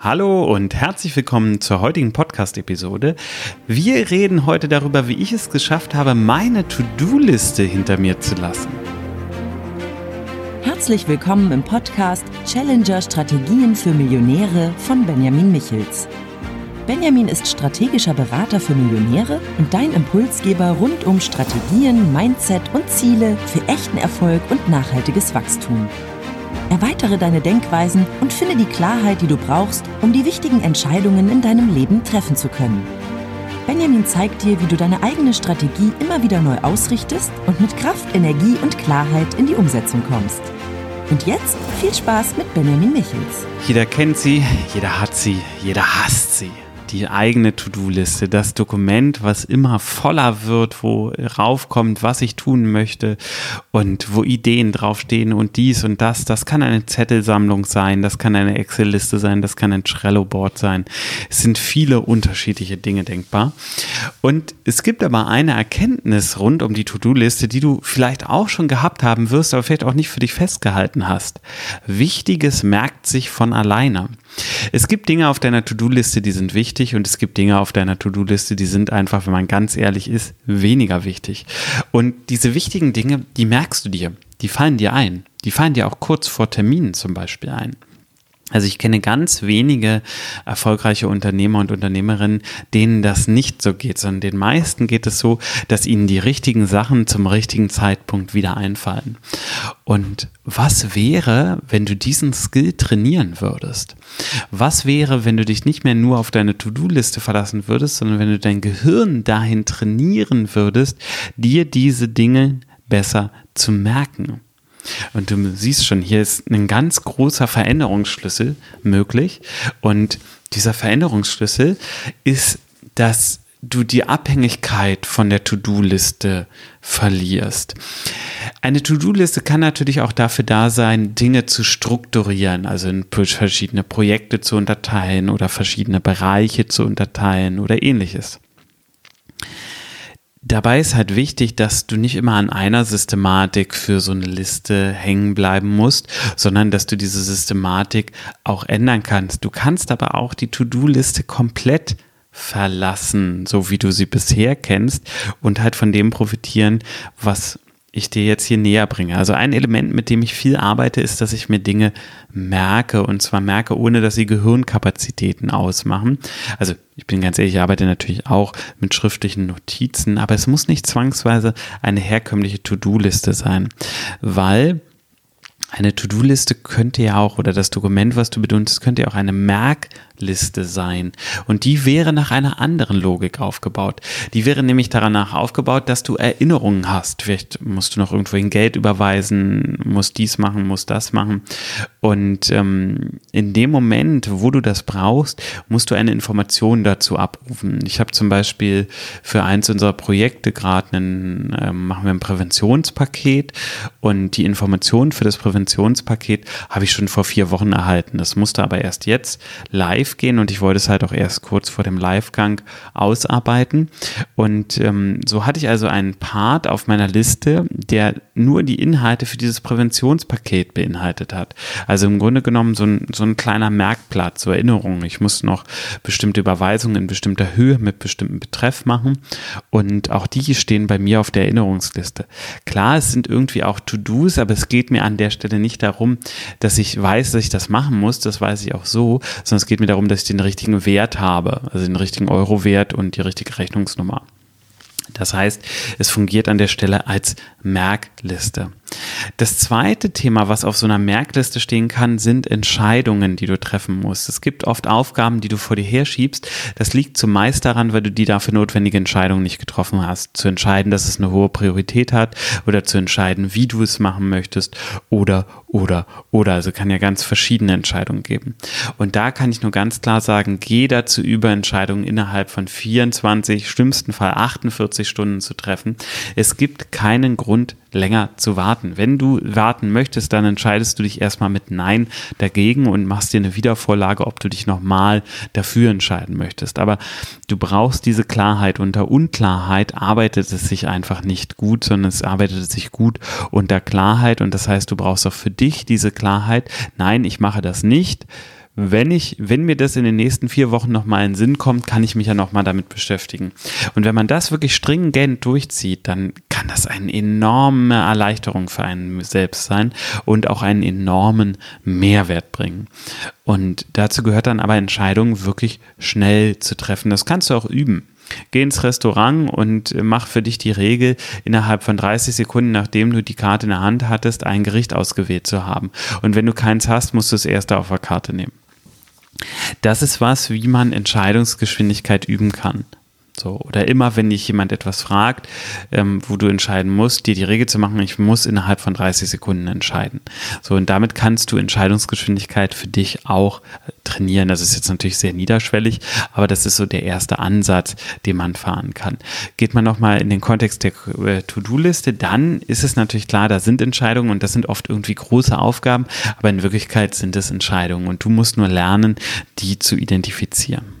Hallo und herzlich willkommen zur heutigen Podcast-Episode. Wir reden heute darüber, wie ich es geschafft habe, meine To-Do-Liste hinter mir zu lassen. Herzlich willkommen im Podcast Challenger Strategien für Millionäre von Benjamin Michels. Benjamin ist strategischer Berater für Millionäre und dein Impulsgeber rund um Strategien, Mindset und Ziele für echten Erfolg und nachhaltiges Wachstum. Erweitere deine Denkweisen und finde die Klarheit, die du brauchst, um die wichtigen Entscheidungen in deinem Leben treffen zu können. Benjamin zeigt dir, wie du deine eigene Strategie immer wieder neu ausrichtest und mit Kraft, Energie und Klarheit in die Umsetzung kommst. Und jetzt viel Spaß mit Benjamin Michels. Jeder kennt sie, jeder hat sie, jeder hasst sie die eigene To-Do-Liste, das Dokument, was immer voller wird, wo raufkommt, was ich tun möchte und wo Ideen draufstehen und dies und das. Das kann eine Zettelsammlung sein, das kann eine Excel-Liste sein, das kann ein Trello-Board sein. Es sind viele unterschiedliche Dinge denkbar. Und es gibt aber eine Erkenntnis rund um die To-Do-Liste, die du vielleicht auch schon gehabt haben wirst, aber vielleicht auch nicht für dich festgehalten hast. Wichtiges merkt sich von alleine. Es gibt Dinge auf deiner To-Do-Liste, die sind wichtig und es gibt Dinge auf deiner To-Do-Liste, die sind einfach, wenn man ganz ehrlich ist, weniger wichtig. Und diese wichtigen Dinge, die merkst du dir, die fallen dir ein. Die fallen dir auch kurz vor Terminen zum Beispiel ein. Also ich kenne ganz wenige erfolgreiche Unternehmer und Unternehmerinnen, denen das nicht so geht, sondern den meisten geht es so, dass ihnen die richtigen Sachen zum richtigen Zeitpunkt wieder einfallen. Und was wäre, wenn du diesen Skill trainieren würdest? Was wäre, wenn du dich nicht mehr nur auf deine To-Do-Liste verlassen würdest, sondern wenn du dein Gehirn dahin trainieren würdest, dir diese Dinge besser zu merken? Und du siehst schon, hier ist ein ganz großer Veränderungsschlüssel möglich. Und dieser Veränderungsschlüssel ist, dass du die Abhängigkeit von der To-Do-Liste verlierst. Eine To-Do-Liste kann natürlich auch dafür da sein, Dinge zu strukturieren, also in verschiedene Projekte zu unterteilen oder verschiedene Bereiche zu unterteilen oder ähnliches. Dabei ist halt wichtig, dass du nicht immer an einer Systematik für so eine Liste hängen bleiben musst, sondern dass du diese Systematik auch ändern kannst. Du kannst aber auch die To-Do-Liste komplett verlassen, so wie du sie bisher kennst und halt von dem profitieren, was ich dir jetzt hier näher bringe. Also ein Element, mit dem ich viel arbeite, ist, dass ich mir Dinge merke und zwar merke, ohne dass sie Gehirnkapazitäten ausmachen. Also ich bin ganz ehrlich, ich arbeite natürlich auch mit schriftlichen Notizen, aber es muss nicht zwangsweise eine herkömmliche To-Do-Liste sein, weil eine To-Do-Liste könnte ja auch, oder das Dokument, was du benutzt, könnte ja auch eine Merkliste sein. Und die wäre nach einer anderen Logik aufgebaut. Die wäre nämlich danach aufgebaut, dass du Erinnerungen hast. Vielleicht musst du noch irgendwohin Geld überweisen, musst dies machen, musst das machen. Und ähm, in dem Moment, wo du das brauchst, musst du eine Information dazu abrufen. Ich habe zum Beispiel für eins unserer Projekte gerade einen, äh, machen wir ein Präventionspaket und die Information für das Präventionspaket habe ich schon vor vier Wochen erhalten. Das musste aber erst jetzt live gehen und ich wollte es halt auch erst kurz vor dem Livegang ausarbeiten. Und ähm, so hatte ich also einen Part auf meiner Liste, der nur die Inhalte für dieses Präventionspaket beinhaltet hat. Also im Grunde genommen so ein, so ein kleiner Merkblatt zur Erinnerung. Ich musste noch bestimmte Überweisungen in bestimmter Höhe mit bestimmten Betreff machen und auch die stehen bei mir auf der Erinnerungsliste. Klar, es sind irgendwie auch To-Dos, aber es geht mir an der Stelle nicht darum, dass ich weiß, dass ich das machen muss, das weiß ich auch so, sondern es geht mir darum, dass ich den richtigen Wert habe, also den richtigen Euro-Wert und die richtige Rechnungsnummer. Das heißt, es fungiert an der Stelle als Merkliste. Das zweite Thema, was auf so einer Merkliste stehen kann, sind Entscheidungen, die du treffen musst. Es gibt oft Aufgaben, die du vor dir herschiebst. Das liegt zumeist daran, weil du die dafür notwendige Entscheidung nicht getroffen hast. Zu entscheiden, dass es eine hohe Priorität hat oder zu entscheiden, wie du es machen möchtest oder, oder, oder. Also kann ja ganz verschiedene Entscheidungen geben. Und da kann ich nur ganz klar sagen, geh dazu über, Entscheidungen innerhalb von 24, schlimmsten Fall 48 Stunden zu treffen. Es gibt keinen Grund, länger zu warten. Wenn du warten möchtest, dann entscheidest du dich erstmal mit Nein dagegen und machst dir eine Wiedervorlage, ob du dich nochmal dafür entscheiden möchtest. Aber du brauchst diese Klarheit. Unter Unklarheit arbeitet es sich einfach nicht gut, sondern es arbeitet sich gut unter Klarheit und das heißt, du brauchst auch für dich diese Klarheit. Nein, ich mache das nicht wenn ich, wenn mir das in den nächsten vier Wochen nochmal in den Sinn kommt, kann ich mich ja nochmal damit beschäftigen. Und wenn man das wirklich stringent durchzieht, dann kann das eine enorme Erleichterung für einen selbst sein und auch einen enormen Mehrwert bringen. Und dazu gehört dann aber Entscheidungen wirklich schnell zu treffen. Das kannst du auch üben. Geh ins Restaurant und mach für dich die Regel, innerhalb von 30 Sekunden, nachdem du die Karte in der Hand hattest, ein Gericht ausgewählt zu haben. Und wenn du keins hast, musst du es erst auf der Karte nehmen. Das ist was, wie man Entscheidungsgeschwindigkeit üben kann. So, oder immer, wenn dich jemand etwas fragt, ähm, wo du entscheiden musst, dir die Regel zu machen, ich muss innerhalb von 30 Sekunden entscheiden. So, und damit kannst du Entscheidungsgeschwindigkeit für dich auch äh, trainieren. Das ist jetzt natürlich sehr niederschwellig, aber das ist so der erste Ansatz, den man fahren kann. Geht man nochmal in den Kontext der äh, To-Do-Liste, dann ist es natürlich klar, da sind Entscheidungen und das sind oft irgendwie große Aufgaben, aber in Wirklichkeit sind es Entscheidungen und du musst nur lernen, die zu identifizieren.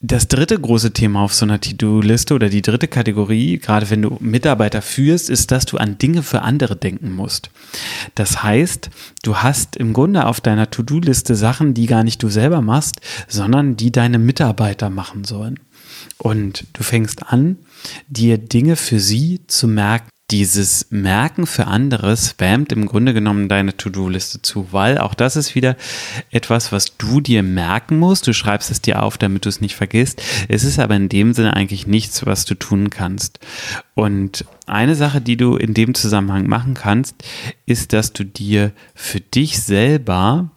Das dritte große Thema auf so einer To-Do-Liste oder die dritte Kategorie, gerade wenn du Mitarbeiter führst, ist, dass du an Dinge für andere denken musst. Das heißt, du hast im Grunde auf deiner To-Do-Liste Sachen, die gar nicht du selber machst, sondern die deine Mitarbeiter machen sollen. Und du fängst an, dir Dinge für sie zu merken dieses Merken für andere spammt im Grunde genommen deine To-Do-Liste zu, weil auch das ist wieder etwas, was du dir merken musst. Du schreibst es dir auf, damit du es nicht vergisst. Es ist aber in dem Sinne eigentlich nichts, was du tun kannst. Und eine Sache, die du in dem Zusammenhang machen kannst, ist, dass du dir für dich selber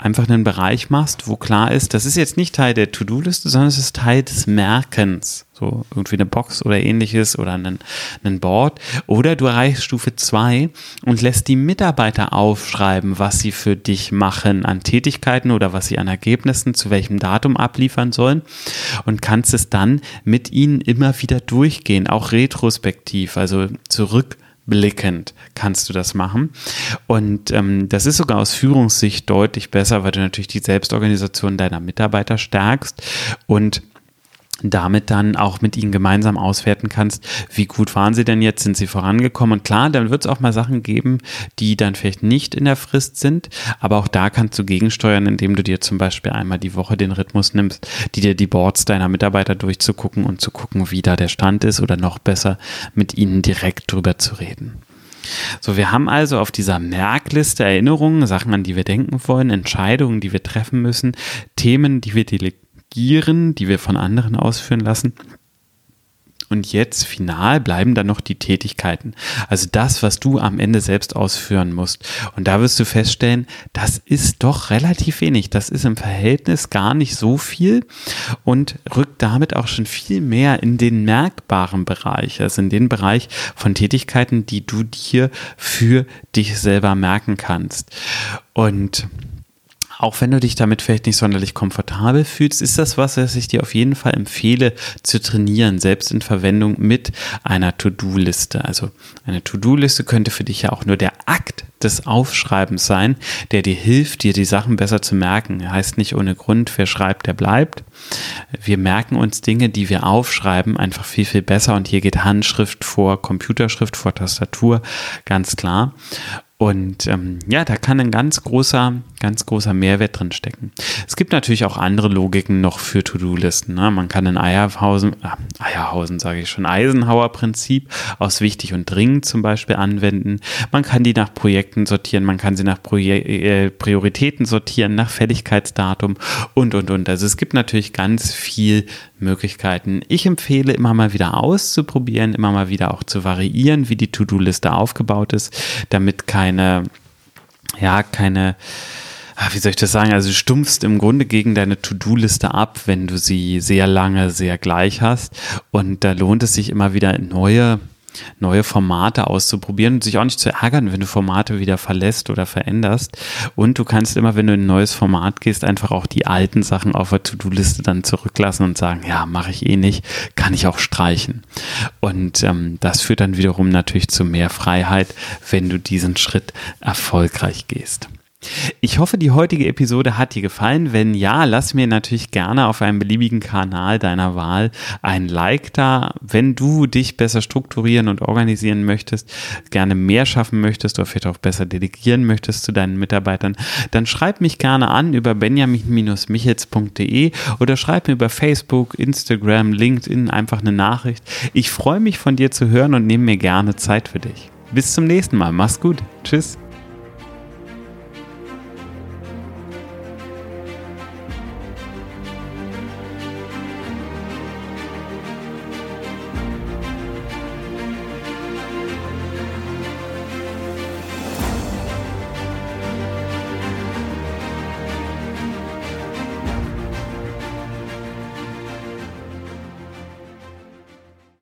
einfach einen Bereich machst, wo klar ist, das ist jetzt nicht Teil der To-Do-Liste, sondern es ist Teil des Merkens. So irgendwie eine Box oder ähnliches oder einen, einen Board. Oder du erreichst Stufe 2 und lässt die Mitarbeiter aufschreiben, was sie für dich machen an Tätigkeiten oder was sie an Ergebnissen zu welchem Datum abliefern sollen und kannst es dann mit ihnen immer wieder durchgehen, auch retrospektiv, also zurück blickend kannst du das machen. Und ähm, das ist sogar aus Führungssicht deutlich besser, weil du natürlich die Selbstorganisation deiner Mitarbeiter stärkst und damit dann auch mit ihnen gemeinsam auswerten kannst, wie gut waren sie denn jetzt, sind sie vorangekommen und klar, dann wird es auch mal Sachen geben, die dann vielleicht nicht in der Frist sind, aber auch da kannst du gegensteuern, indem du dir zum Beispiel einmal die Woche den Rhythmus nimmst, die dir die Boards deiner Mitarbeiter durchzugucken und zu gucken, wie da der Stand ist oder noch besser mit ihnen direkt drüber zu reden. So, wir haben also auf dieser Merkliste Erinnerungen, Sachen, an die wir denken wollen, Entscheidungen, die wir treffen müssen, Themen, die wir delegieren Gieren, die wir von anderen ausführen lassen. Und jetzt final bleiben dann noch die Tätigkeiten. Also das, was du am Ende selbst ausführen musst. Und da wirst du feststellen, das ist doch relativ wenig. Das ist im Verhältnis gar nicht so viel und rückt damit auch schon viel mehr in den merkbaren Bereich, also in den Bereich von Tätigkeiten, die du dir für dich selber merken kannst. Und auch wenn du dich damit vielleicht nicht sonderlich komfortabel fühlst, ist das was, was ich dir auf jeden Fall empfehle zu trainieren, selbst in Verwendung mit einer To-Do-Liste. Also eine To-Do-Liste könnte für dich ja auch nur der Akt des Aufschreibens sein, der dir hilft, dir die Sachen besser zu merken. Heißt nicht ohne Grund, wer schreibt, der bleibt. Wir merken uns Dinge, die wir aufschreiben, einfach viel, viel besser. Und hier geht Handschrift vor Computerschrift, vor Tastatur, ganz klar. Und ähm, ja, da kann ein ganz großer, ganz großer Mehrwert drin stecken. Es gibt natürlich auch andere Logiken noch für To-Do-Listen. Ne? Man kann ein Eierhausen, äh, Eierhausen sage ich schon, Eisenhower-Prinzip aus wichtig und dringend zum Beispiel anwenden. Man kann die nach Projekten sortieren, man kann sie nach Proje äh, Prioritäten sortieren, nach Fälligkeitsdatum und, und, und. Also es gibt natürlich ganz viel Möglichkeiten. Ich empfehle immer mal wieder auszuprobieren, immer mal wieder auch zu variieren, wie die To-Do-Liste aufgebaut ist, damit keine, ja, keine, wie soll ich das sagen? Also du stumpfst im Grunde gegen deine To-Do-Liste ab, wenn du sie sehr lange sehr gleich hast. Und da lohnt es sich immer wieder neue neue Formate auszuprobieren und sich auch nicht zu ärgern, wenn du Formate wieder verlässt oder veränderst. Und du kannst immer, wenn du in ein neues Format gehst, einfach auch die alten Sachen auf der To-Do-Liste dann zurücklassen und sagen, ja, mache ich eh nicht, kann ich auch streichen. Und ähm, das führt dann wiederum natürlich zu mehr Freiheit, wenn du diesen Schritt erfolgreich gehst. Ich hoffe, die heutige Episode hat dir gefallen. Wenn ja, lass mir natürlich gerne auf einem beliebigen Kanal deiner Wahl ein Like da. Wenn du dich besser strukturieren und organisieren möchtest, gerne mehr schaffen möchtest oder vielleicht auch besser delegieren möchtest zu deinen Mitarbeitern, dann schreib mich gerne an über benjamin-michels.de oder schreib mir über Facebook, Instagram, LinkedIn einfach eine Nachricht. Ich freue mich von dir zu hören und nehme mir gerne Zeit für dich. Bis zum nächsten Mal. Mach's gut. Tschüss.